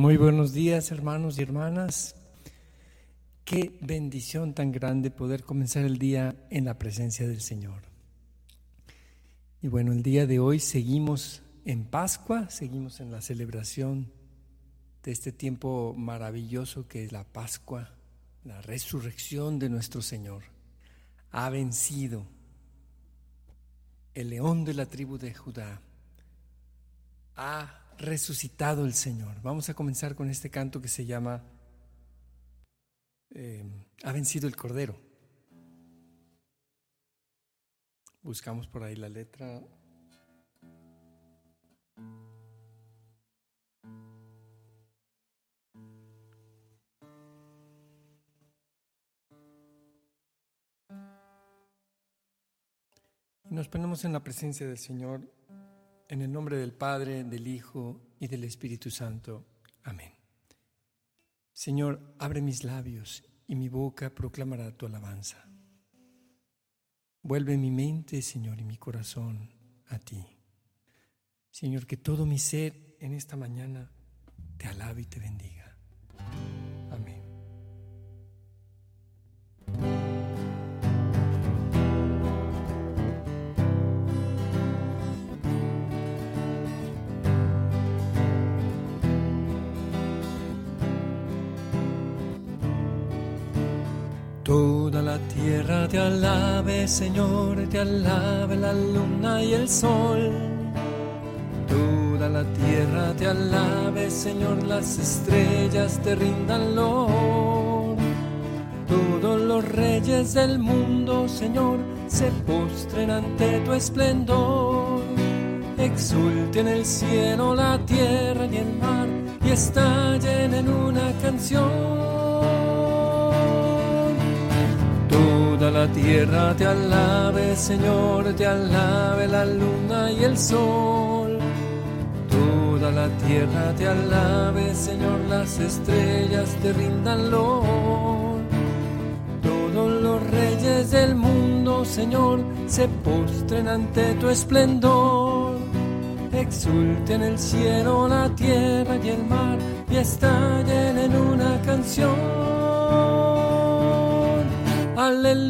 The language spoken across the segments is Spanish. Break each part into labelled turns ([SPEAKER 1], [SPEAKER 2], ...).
[SPEAKER 1] Muy buenos días hermanos y hermanas. Qué bendición tan grande poder comenzar el día en la presencia del Señor. Y bueno, el día de hoy seguimos en Pascua, seguimos en la celebración de este tiempo maravilloso que es la Pascua, la resurrección de nuestro Señor. Ha vencido el león de la tribu de Judá. Ha resucitado el Señor. Vamos a comenzar con este canto que se llama eh, Ha vencido el Cordero. Buscamos por ahí la letra. Nos ponemos en la presencia del Señor en el nombre del Padre, del Hijo y del Espíritu Santo. Amén. Señor, abre mis labios y mi boca proclamará tu alabanza. Vuelve mi mente, Señor, y mi corazón a ti. Señor, que todo mi ser en esta mañana te alabe y te bendiga. Tierra te alabe, Señor, te alabe la luna y el sol. Toda la tierra te alabe, Señor, las estrellas te rindan loor. Todos los reyes del mundo, Señor, se postren ante tu esplendor. Exulten el cielo, la tierra y el mar y estallen en una canción Toda la tierra te alabe, Señor, te alabe la luna y el sol. Toda la tierra te alabe, Señor, las estrellas te rindan loor. Todos los reyes del mundo, Señor, se postren ante tu esplendor. Exulten el cielo, la tierra y el mar y estallen en una canción. Aleluya,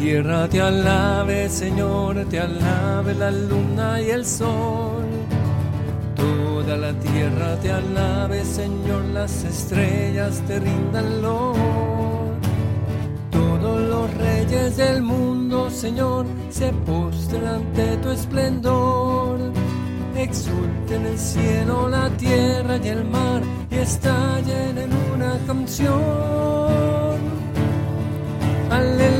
[SPEAKER 1] Tierra te alabe, Señor, te alabe la luna y el sol. Toda la tierra te alabe, Señor, las estrellas te rindan Todos los reyes del mundo, Señor, se postran ante tu esplendor. Exulten el cielo, la tierra y el mar y estallen en una canción. Aleluya,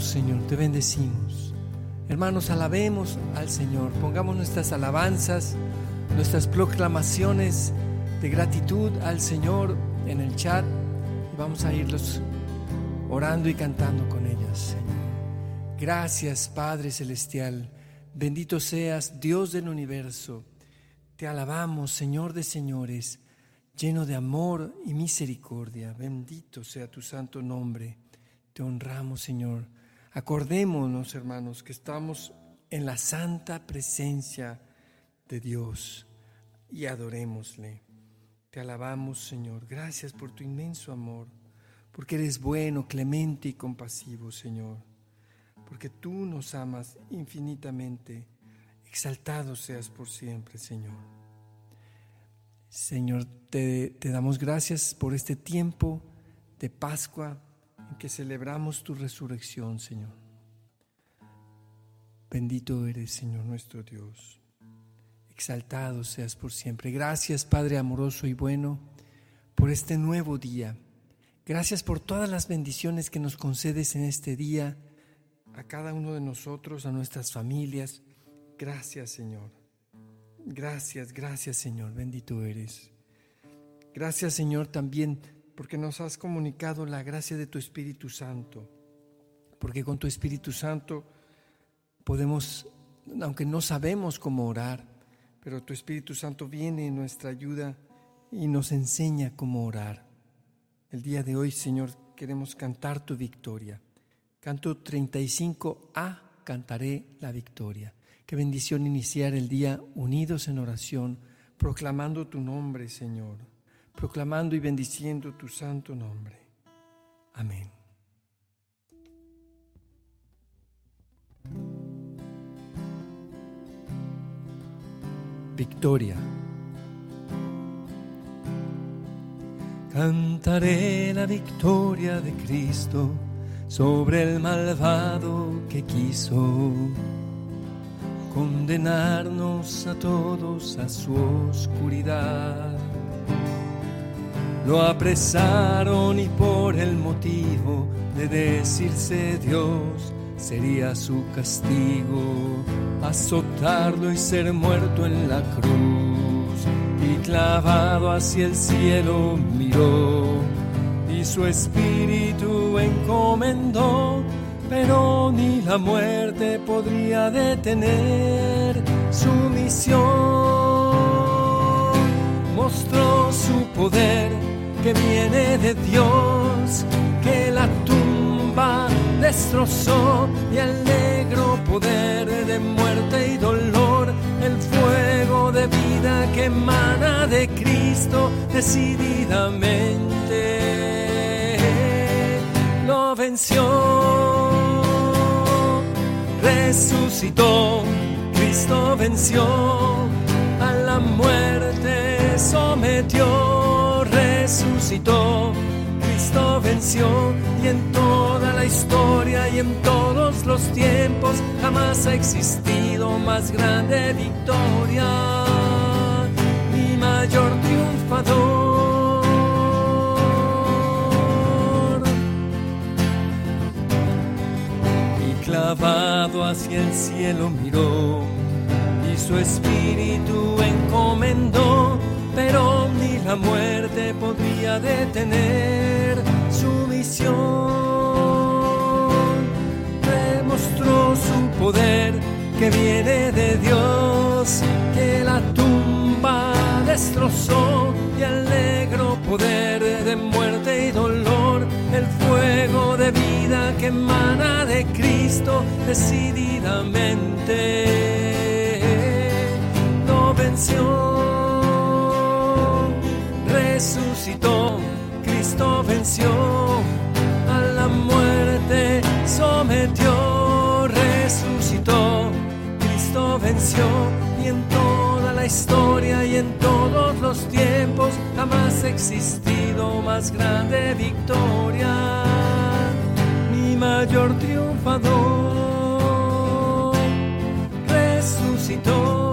[SPEAKER 1] Señor, te bendecimos. Hermanos, alabemos al Señor, pongamos nuestras alabanzas nuestras proclamaciones de gratitud al Señor en el chat y vamos a irlos orando y cantando con ellas. Gracias Padre Celestial, bendito seas Dios del universo. Te alabamos Señor de señores, lleno de amor y misericordia. Bendito sea tu santo nombre. Te honramos Señor. Acordémonos hermanos que estamos en la santa presencia de Dios y adorémosle. Te alabamos, Señor. Gracias por tu inmenso amor, porque eres bueno, clemente y compasivo, Señor. Porque tú nos amas infinitamente. Exaltado seas por siempre, Señor. Señor, te, te damos gracias por este tiempo de Pascua que celebramos tu resurrección, Señor. Bendito eres, Señor nuestro Dios. Exaltado seas por siempre. Gracias, Padre amoroso y bueno, por este nuevo día. Gracias por todas las bendiciones que nos concedes en este día, a cada uno de nosotros, a nuestras familias. Gracias, Señor. Gracias, gracias, Señor. Bendito eres. Gracias, Señor, también porque nos has comunicado la gracia de tu Espíritu Santo. Porque con tu Espíritu Santo podemos, aunque no sabemos cómo orar, pero tu Espíritu Santo viene en nuestra ayuda y nos enseña cómo orar. El día de hoy, Señor, queremos cantar tu victoria. Canto 35A, cantaré la victoria. Qué bendición iniciar el día unidos en oración, proclamando tu nombre, Señor, proclamando y bendiciendo tu santo nombre. Amén. victoria. Cantaré la victoria de Cristo sobre el malvado que quiso condenarnos a todos a su oscuridad. Lo apresaron y por el motivo de decirse Dios, sería su castigo azotarlo y ser muerto en la cruz. Y clavado hacia el cielo miró y su espíritu encomendó, pero ni la muerte podría detener su misión. Mostró su poder que viene de Dios, que la tumba destrozó y el negro poder de muerte y dolor, el fuego de vida que emana de Cristo decididamente lo venció, resucitó, Cristo venció, a la muerte sometió, resucitó Cristo venció y en toda la historia y en todos los tiempos jamás ha existido más grande victoria ni mayor triunfador. Y clavado hacia el cielo miró y su espíritu encomendó pero ni la muerte podría detener su misión. Demostró su poder que viene de Dios, que la tumba destrozó y el negro poder de muerte y dolor, el fuego de vida que emana de Cristo decididamente no venció Cristo venció, a la muerte sometió, resucitó, Cristo venció y en toda la historia y en todos los tiempos jamás ha existido más grande victoria, ni mayor triunfador, resucitó,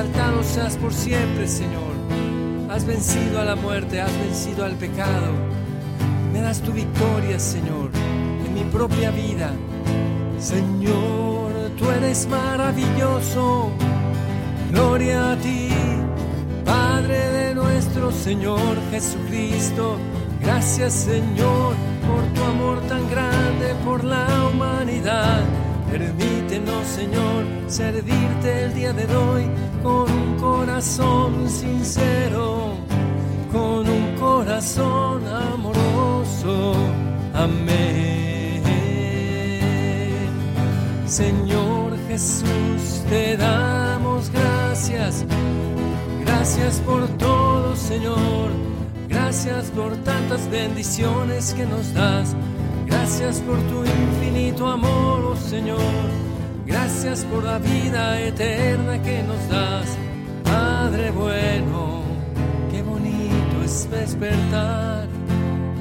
[SPEAKER 1] Exaltado seas por siempre, Señor. Has vencido a la muerte, has vencido al pecado. Me das tu victoria, Señor, en mi propia vida. Señor, tú eres maravilloso. Gloria a ti, Padre de nuestro Señor Jesucristo. Gracias, Señor, por tu amor tan grande por la humanidad. Permítenos, Señor, servirte el día de hoy con un corazón sincero, con un corazón amoroso. Amén. Señor Jesús, te damos gracias. Gracias por todo, Señor. Gracias por tantas bendiciones que nos das. Gracias por tu infinito amor, oh Señor. Gracias por la vida eterna que nos das. Padre bueno, qué bonito es despertar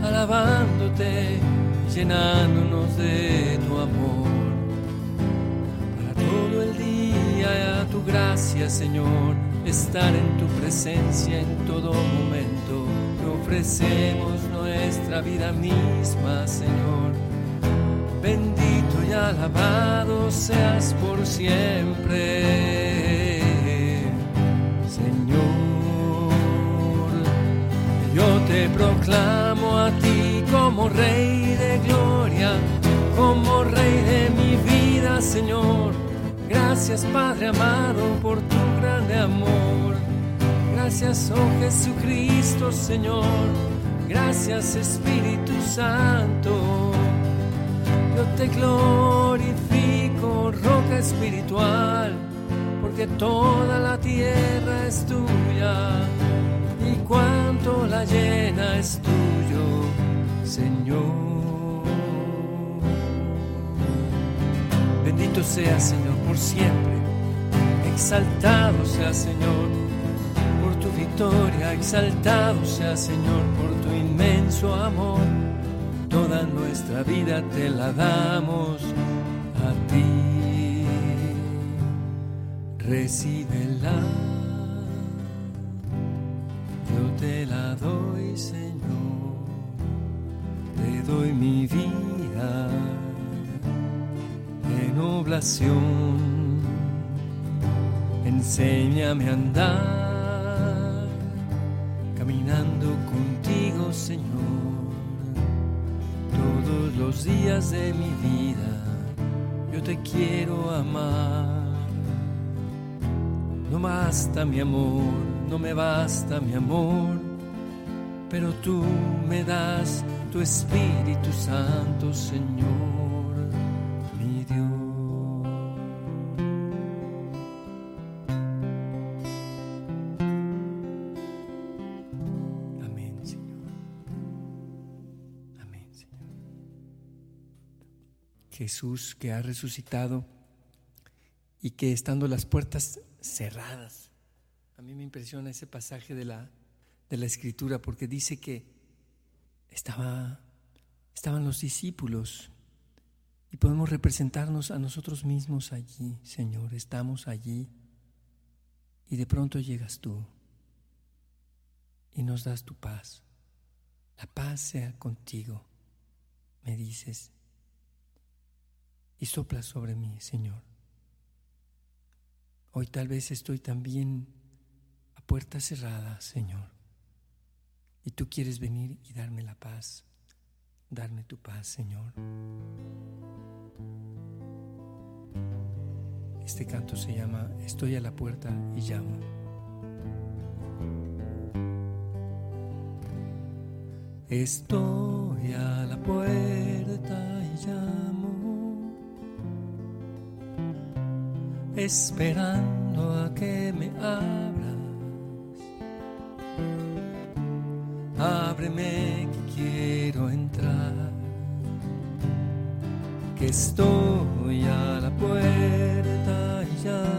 [SPEAKER 1] alabándote, llenándonos de tu amor. Para todo el día, a tu gracia, Señor, estar en tu presencia en todo momento ofrecemos nuestra vida misma, Señor. Bendito y alabado seas por siempre, Señor. Yo te proclamo a ti como Rey de gloria, como Rey de mi vida, Señor. Gracias, Padre amado, por tu grande amor. Gracias, oh Jesucristo, Señor. Gracias, Espíritu Santo. Yo te glorifico, roca espiritual, porque toda la tierra es tuya y cuanto la llena es tuyo, Señor. Bendito sea, Señor, por siempre. Exaltado sea, Señor victoria, exaltado sea Señor por tu inmenso amor. Toda nuestra vida te la damos a ti. Recíbela, yo te la doy Señor, te doy mi vida en oblación. Enséñame a andar contigo, Señor, todos los días de mi vida. Yo te quiero amar. No basta mi amor, no me basta mi amor, pero tú me das tu Espíritu Santo, Señor. Jesús que ha resucitado y que estando las puertas cerradas, a mí me impresiona ese pasaje de la, de la escritura porque dice que estaba, estaban los discípulos y podemos representarnos a nosotros mismos allí, Señor, estamos allí y de pronto llegas tú y nos das tu paz. La paz sea contigo, me dices y sopla sobre mí, Señor. Hoy tal vez estoy también a puerta cerrada, Señor, y tú quieres venir y darme la paz, darme tu paz, Señor. Este canto se llama Estoy a la puerta y llamo. Estoy a la puerta y llamo. Esperando a que me abras. Ábreme que quiero entrar, que estoy a la puerta y llamo.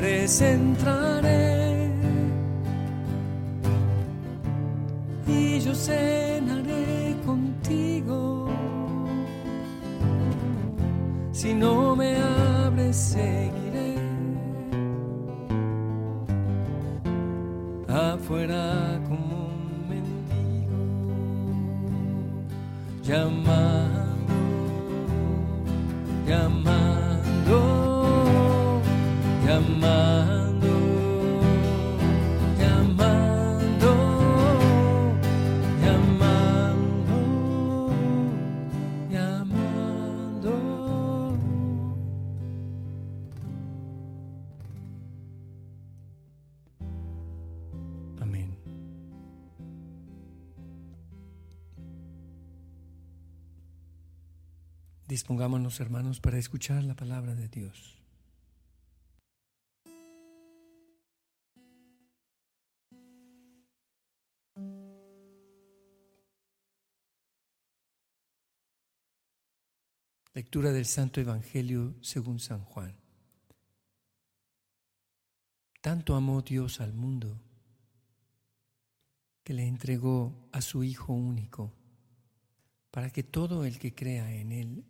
[SPEAKER 1] abres, entraré. y yo cenaré contigo. Si no me abres, seguiré afuera como un mendigo, llamando, llamando, Dispongámonos, hermanos, para escuchar la palabra de Dios. Lectura del Santo Evangelio según San Juan. Tanto amó Dios al mundo que le entregó a su Hijo único para que todo el que crea en Él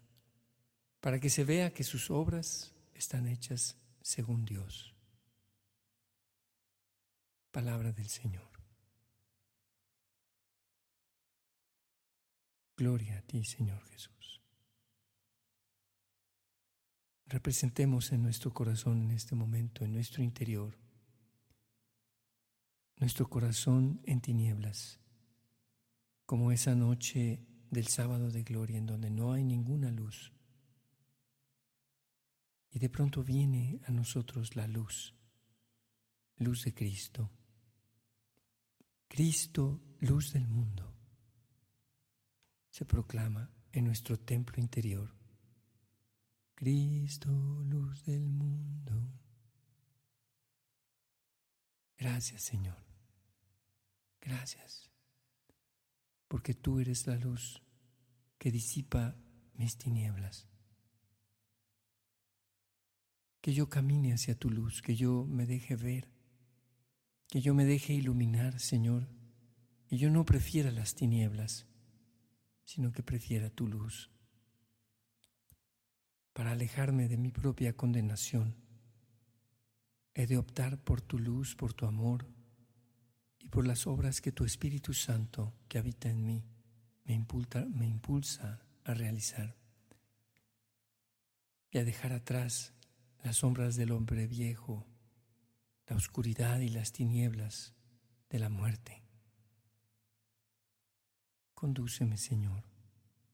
[SPEAKER 1] para que se vea que sus obras están hechas según Dios. Palabra del Señor. Gloria a ti, Señor Jesús. Representemos en nuestro corazón en este momento, en nuestro interior, nuestro corazón en tinieblas, como esa noche del sábado de gloria en donde no hay ninguna luz. Y de pronto viene a nosotros la luz, luz de Cristo. Cristo, luz del mundo, se proclama en nuestro templo interior. Cristo, luz del mundo. Gracias, Señor. Gracias. Porque tú eres la luz que disipa mis tinieblas. Que yo camine hacia tu luz, que yo me deje ver, que yo me deje iluminar, Señor, y yo no prefiera las tinieblas, sino que prefiera tu luz. para alejarme de mi propia condenación. He de optar por tu luz, por tu amor y por las obras que tu Espíritu Santo, que habita en mí, me impulsa, me impulsa a realizar y a dejar atrás las sombras del hombre viejo, la oscuridad y las tinieblas de la muerte. Condúceme, Señor,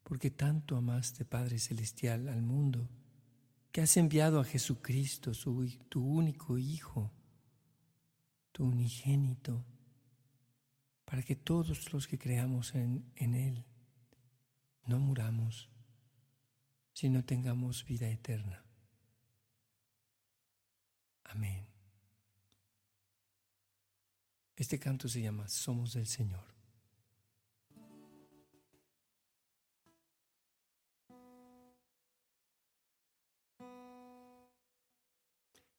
[SPEAKER 1] porque tanto amaste, Padre Celestial, al mundo, que has enviado a Jesucristo, tu único Hijo, tu unigénito, para que todos los que creamos en, en Él no muramos, sino tengamos vida eterna. Amén. Este canto se llama Somos del Señor.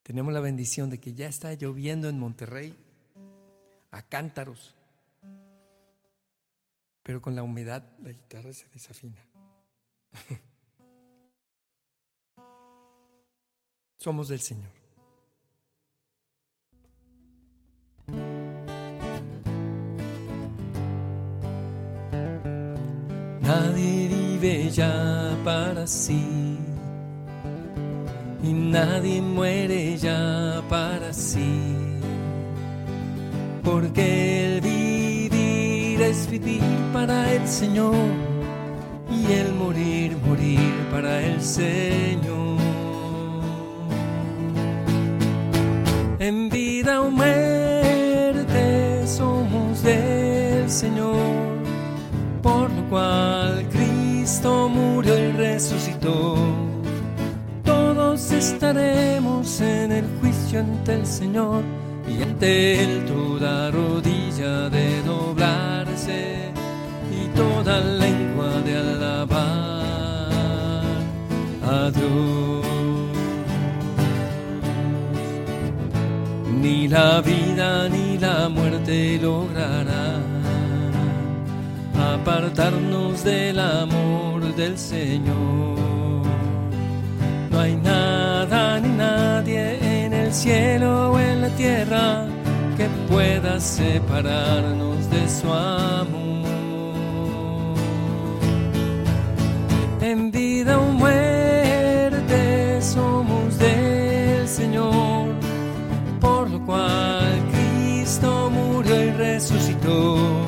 [SPEAKER 1] Tenemos la bendición de que ya está lloviendo en Monterrey a cántaros, pero con la humedad la guitarra se desafina. Somos del Señor. Nadie vive ya para sí. Y nadie muere ya para sí, porque el vivir es vivir para el Señor. Y el morir, morir para el Señor. En vida o muerte somos del Señor, cual Cristo murió y resucitó estaremos en el juicio ante el Señor y ante Él toda rodilla de doblarse y toda lengua de alabar a Dios. Ni la vida ni la muerte lograrán apartarnos del amor del Señor. No hay nada ni nadie en el cielo o en la tierra que pueda separarnos de su amor. En vida o muerte somos del Señor, por lo cual Cristo murió y resucitó.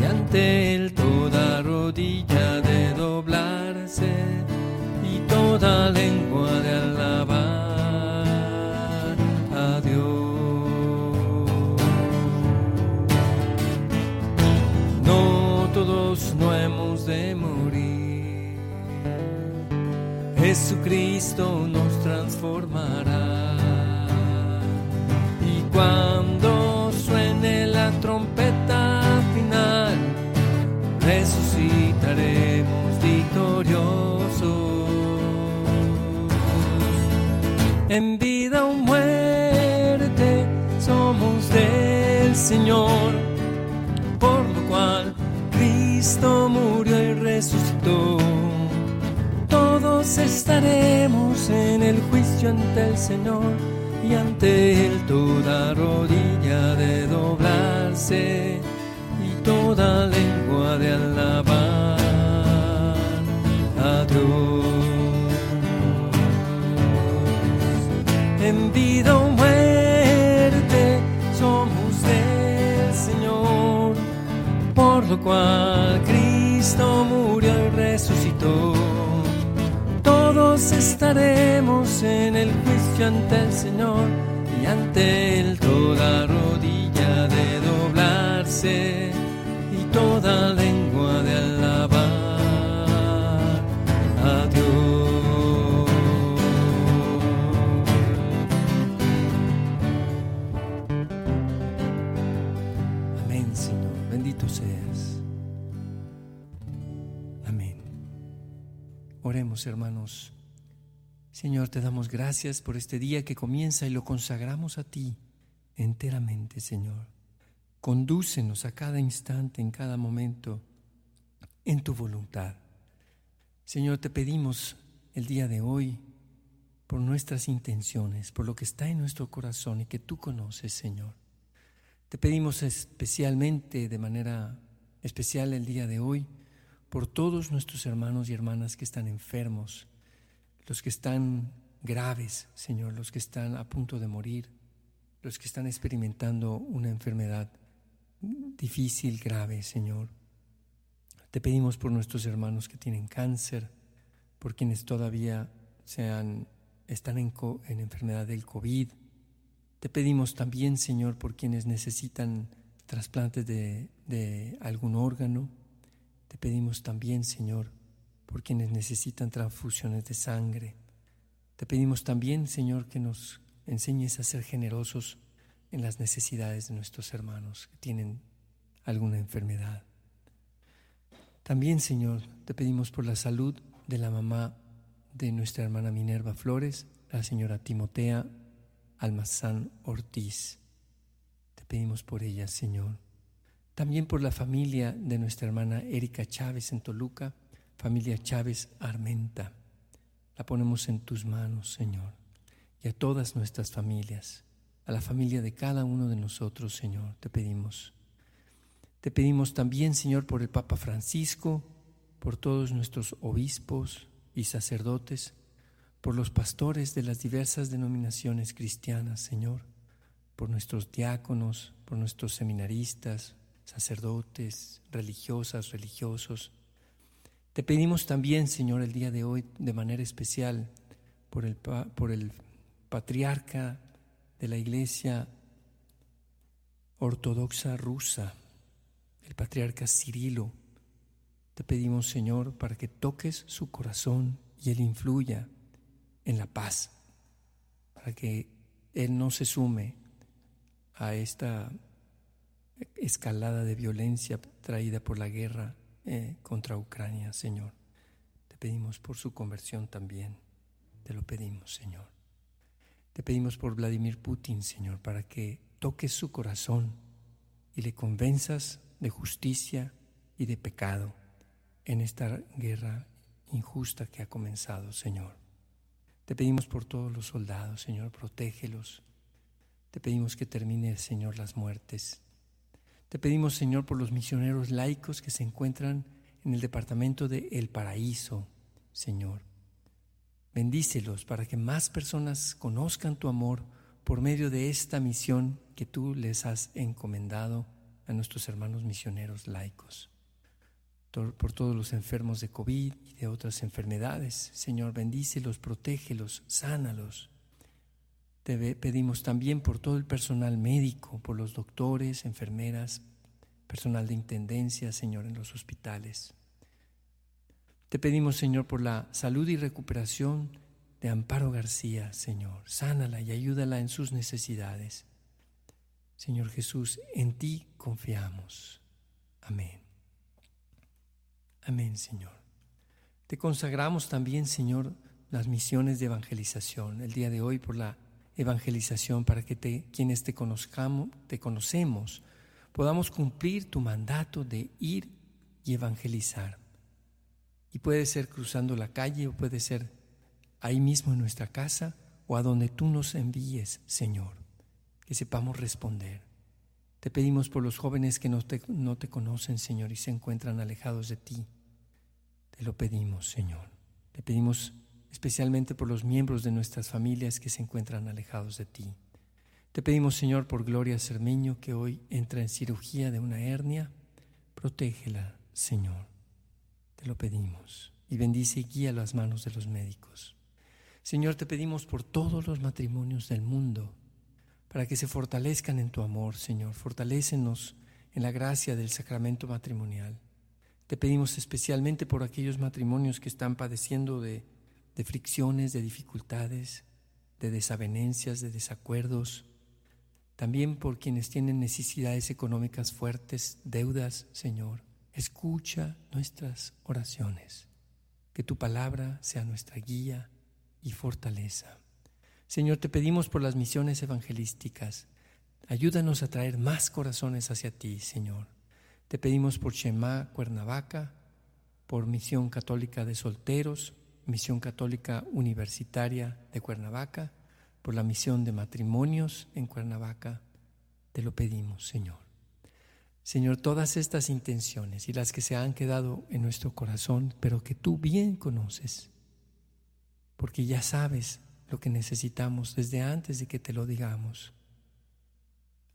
[SPEAKER 1] y ante Él toda rodilla de doblarse y toda lengua de alabar a Dios. No todos no hemos de morir, Jesucristo nos transformará En vida o muerte somos del Señor, por lo cual Cristo murió y resucitó. Todos estaremos en el juicio ante el Señor y ante Él toda rodilla de doblarse y toda lengua de alabar Cristo murió y resucitó. Todos estaremos en el juicio ante el Señor y ante Él toda rodilla de doblarse Hermanos. Señor, te damos gracias por este día que comienza y lo consagramos a ti enteramente, Señor. Condúcenos a cada instante, en cada momento, en tu voluntad. Señor, te pedimos el día de hoy por nuestras intenciones, por lo que está en nuestro corazón y que tú conoces, Señor. Te pedimos especialmente, de manera especial el día de hoy, por todos nuestros hermanos y hermanas que están enfermos, los que están graves, Señor, los que están a punto de morir, los que están experimentando una enfermedad difícil, grave, Señor. Te pedimos por nuestros hermanos que tienen cáncer, por quienes todavía sean, están en, en enfermedad del COVID. Te pedimos también, Señor, por quienes necesitan trasplantes de, de algún órgano. Te pedimos también, Señor, por quienes necesitan transfusiones de sangre. Te pedimos también, Señor, que nos enseñes a ser generosos en las necesidades de nuestros hermanos que tienen alguna enfermedad. También, Señor, te pedimos por la salud de la mamá de nuestra hermana Minerva Flores, la señora Timotea Almazán Ortiz. Te pedimos por ella, Señor. También por la familia de nuestra hermana Erika Chávez en Toluca, familia Chávez Armenta. La ponemos en tus manos, Señor, y a todas nuestras familias, a la familia de cada uno de nosotros, Señor, te pedimos. Te pedimos también, Señor, por el Papa Francisco, por todos nuestros obispos y sacerdotes, por los pastores de las diversas denominaciones cristianas, Señor, por nuestros diáconos, por nuestros seminaristas, sacerdotes, religiosas, religiosos, te pedimos también, Señor, el día de hoy de manera especial por el, por el patriarca de la Iglesia Ortodoxa rusa, el patriarca Cirilo. Te pedimos, Señor, para que toques su corazón y él influya en la paz, para que él no se sume a esta escalada de violencia traída por la guerra eh, contra Ucrania, Señor. Te pedimos por su conversión también. Te lo pedimos, Señor. Te pedimos por Vladimir Putin, Señor, para que toques su corazón y le convenzas de justicia y de pecado en esta guerra injusta que ha comenzado, Señor. Te pedimos por todos los soldados, Señor, protégelos. Te pedimos que termine, Señor, las muertes te pedimos, Señor, por los misioneros laicos que se encuentran en el departamento de El Paraíso, Señor. Bendícelos para que más personas conozcan tu amor por medio de esta misión que tú les has encomendado a nuestros hermanos misioneros laicos. Por todos los enfermos de COVID y de otras enfermedades, Señor, bendícelos, protégelos, sánalos. Te pedimos también por todo el personal médico, por los doctores, enfermeras, personal de intendencia, Señor, en los hospitales. Te pedimos, Señor, por la salud y recuperación de Amparo García, Señor. Sánala y ayúdala en sus necesidades. Señor Jesús, en ti confiamos. Amén. Amén, Señor. Te consagramos también, Señor, las misiones de evangelización el día de hoy por la evangelización para que quienes te conozcamos, te conocemos, podamos cumplir tu mandato de ir y evangelizar. Y puede ser cruzando la calle o puede ser ahí mismo en nuestra casa o a donde tú nos envíes, Señor, que sepamos responder. Te pedimos por los jóvenes que no te, no te conocen, Señor, y se encuentran alejados de ti. Te lo pedimos, Señor. Te pedimos especialmente por los miembros de nuestras familias que se encuentran alejados de ti. Te pedimos, Señor, por Gloria Cermeño, que hoy entra en cirugía de una hernia, protégela, Señor. Te lo pedimos. Y bendice y guía las manos de los médicos. Señor, te pedimos por todos los matrimonios del mundo, para que se fortalezcan en tu amor, Señor. Fortalécenos en la gracia del sacramento matrimonial. Te pedimos especialmente por aquellos matrimonios que están padeciendo de, de fricciones, de dificultades, de desavenencias, de desacuerdos. También por quienes tienen necesidades económicas fuertes, deudas, Señor. Escucha nuestras oraciones. Que tu palabra sea nuestra guía y fortaleza. Señor, te pedimos por las misiones evangelísticas. Ayúdanos a traer más corazones hacia ti, Señor. Te pedimos por Shema Cuernavaca, por Misión Católica de Solteros, Misión Católica Universitaria de Cuernavaca, por la misión de matrimonios en Cuernavaca. Te lo pedimos, Señor. Señor, todas estas intenciones y las que se han quedado en nuestro corazón, pero que tú bien conoces, porque ya sabes lo que necesitamos desde antes de que te lo digamos.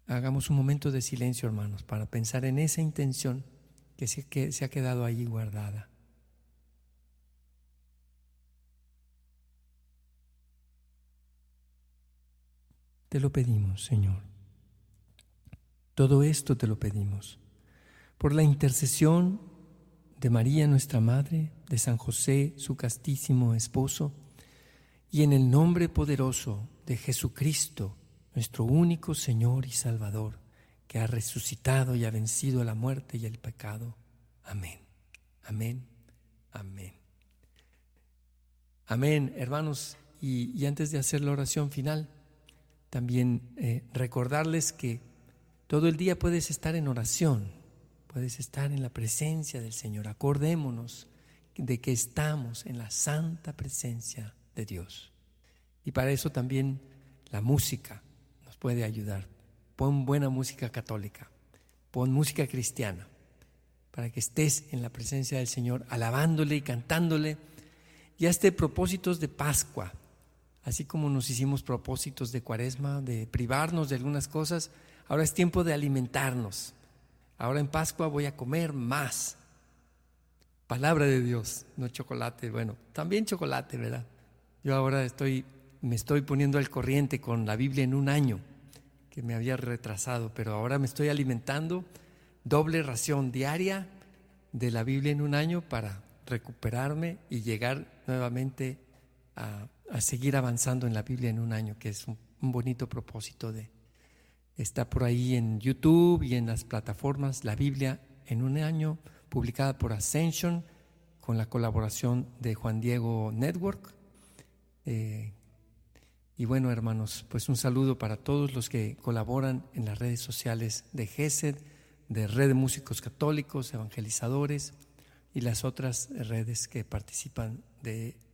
[SPEAKER 1] Hagamos un momento de silencio, hermanos, para pensar en esa intención que se, que se ha quedado ahí guardada. Te lo pedimos, Señor. Todo esto te lo pedimos por la intercesión de María, nuestra Madre, de San José, su castísimo esposo, y en el nombre poderoso de Jesucristo, nuestro único Señor y Salvador, que ha resucitado y ha vencido la muerte y el pecado. Amén. Amén. Amén. Amén, hermanos. Y, antes de hacer la oración final, también eh, recordarles que todo el día puedes estar en oración, puedes estar en la presencia del Señor. Acordémonos de que estamos en la santa presencia de Dios. Y para eso también la música nos puede ayudar. Pon buena música católica, pon música cristiana, para que estés en la presencia del Señor, alabándole y cantándole. Y hazte propósitos de Pascua, así como nos hicimos propósitos de Cuaresma, de privarnos de algunas cosas, ahora es tiempo de alimentarnos. Ahora en Pascua voy a comer más. Palabra de Dios, no chocolate. Bueno, también chocolate, ¿verdad? Yo ahora estoy me estoy poniendo al corriente con la Biblia en un año, que me había retrasado, pero ahora me estoy alimentando doble ración diaria de la Biblia en un año para recuperarme y llegar nuevamente a, seguir avanzando en la Biblia en un año, que es un, bonito propósito de... Está por ahí en YouTube y en las plataformas la Biblia en un año, publicada por Ascension, con la colaboración de Juan Diego Network. Eh, y bueno, hermanos, pues un saludo para todos los que colaboran en las redes sociales de GESED, de Red de Músicos Católicos, Evangelizadores y las otras redes que participan de,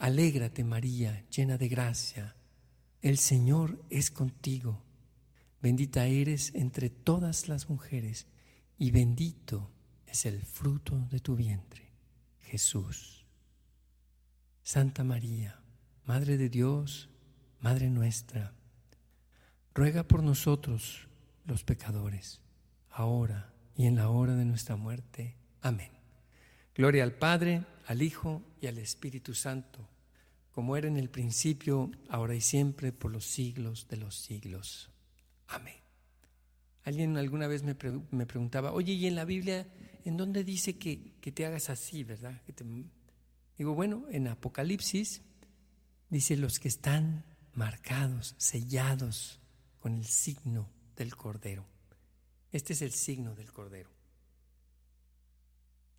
[SPEAKER 1] Alégrate María, llena de gracia, el Señor es contigo. Bendita eres entre todas las mujeres y bendito es el fruto de tu vientre, Jesús. Santa María, Madre de Dios, Madre nuestra, ruega por nosotros los pecadores, ahora y en la hora de nuestra muerte. Amén. Gloria al Padre, al Hijo y al Espíritu Santo, como era en el principio, ahora y siempre, por los siglos de los siglos. Amén. Alguien alguna vez me, preguntaba, oye, ¿y en la Biblia en dónde dice que, te hagas así, verdad? Digo, bueno, en Apocalipsis Dice los que están marcados, sellados con el signo del Cordero. Este es el signo del Cordero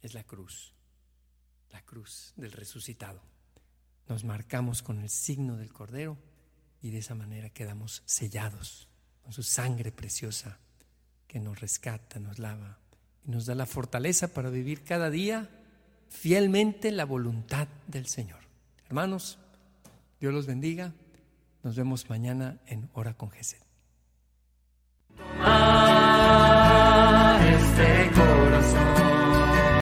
[SPEAKER 1] es la cruz, la cruz del resucitado. Nos marcamos con el signo del Cordero y de esa manera quedamos sellados con su sangre preciosa que nos rescata, nos lava y nos da la fortaleza para vivir cada día fielmente la voluntad del Señor. Hermanos, Dios los bendiga. Nos vemos mañana en Hora con Gesed.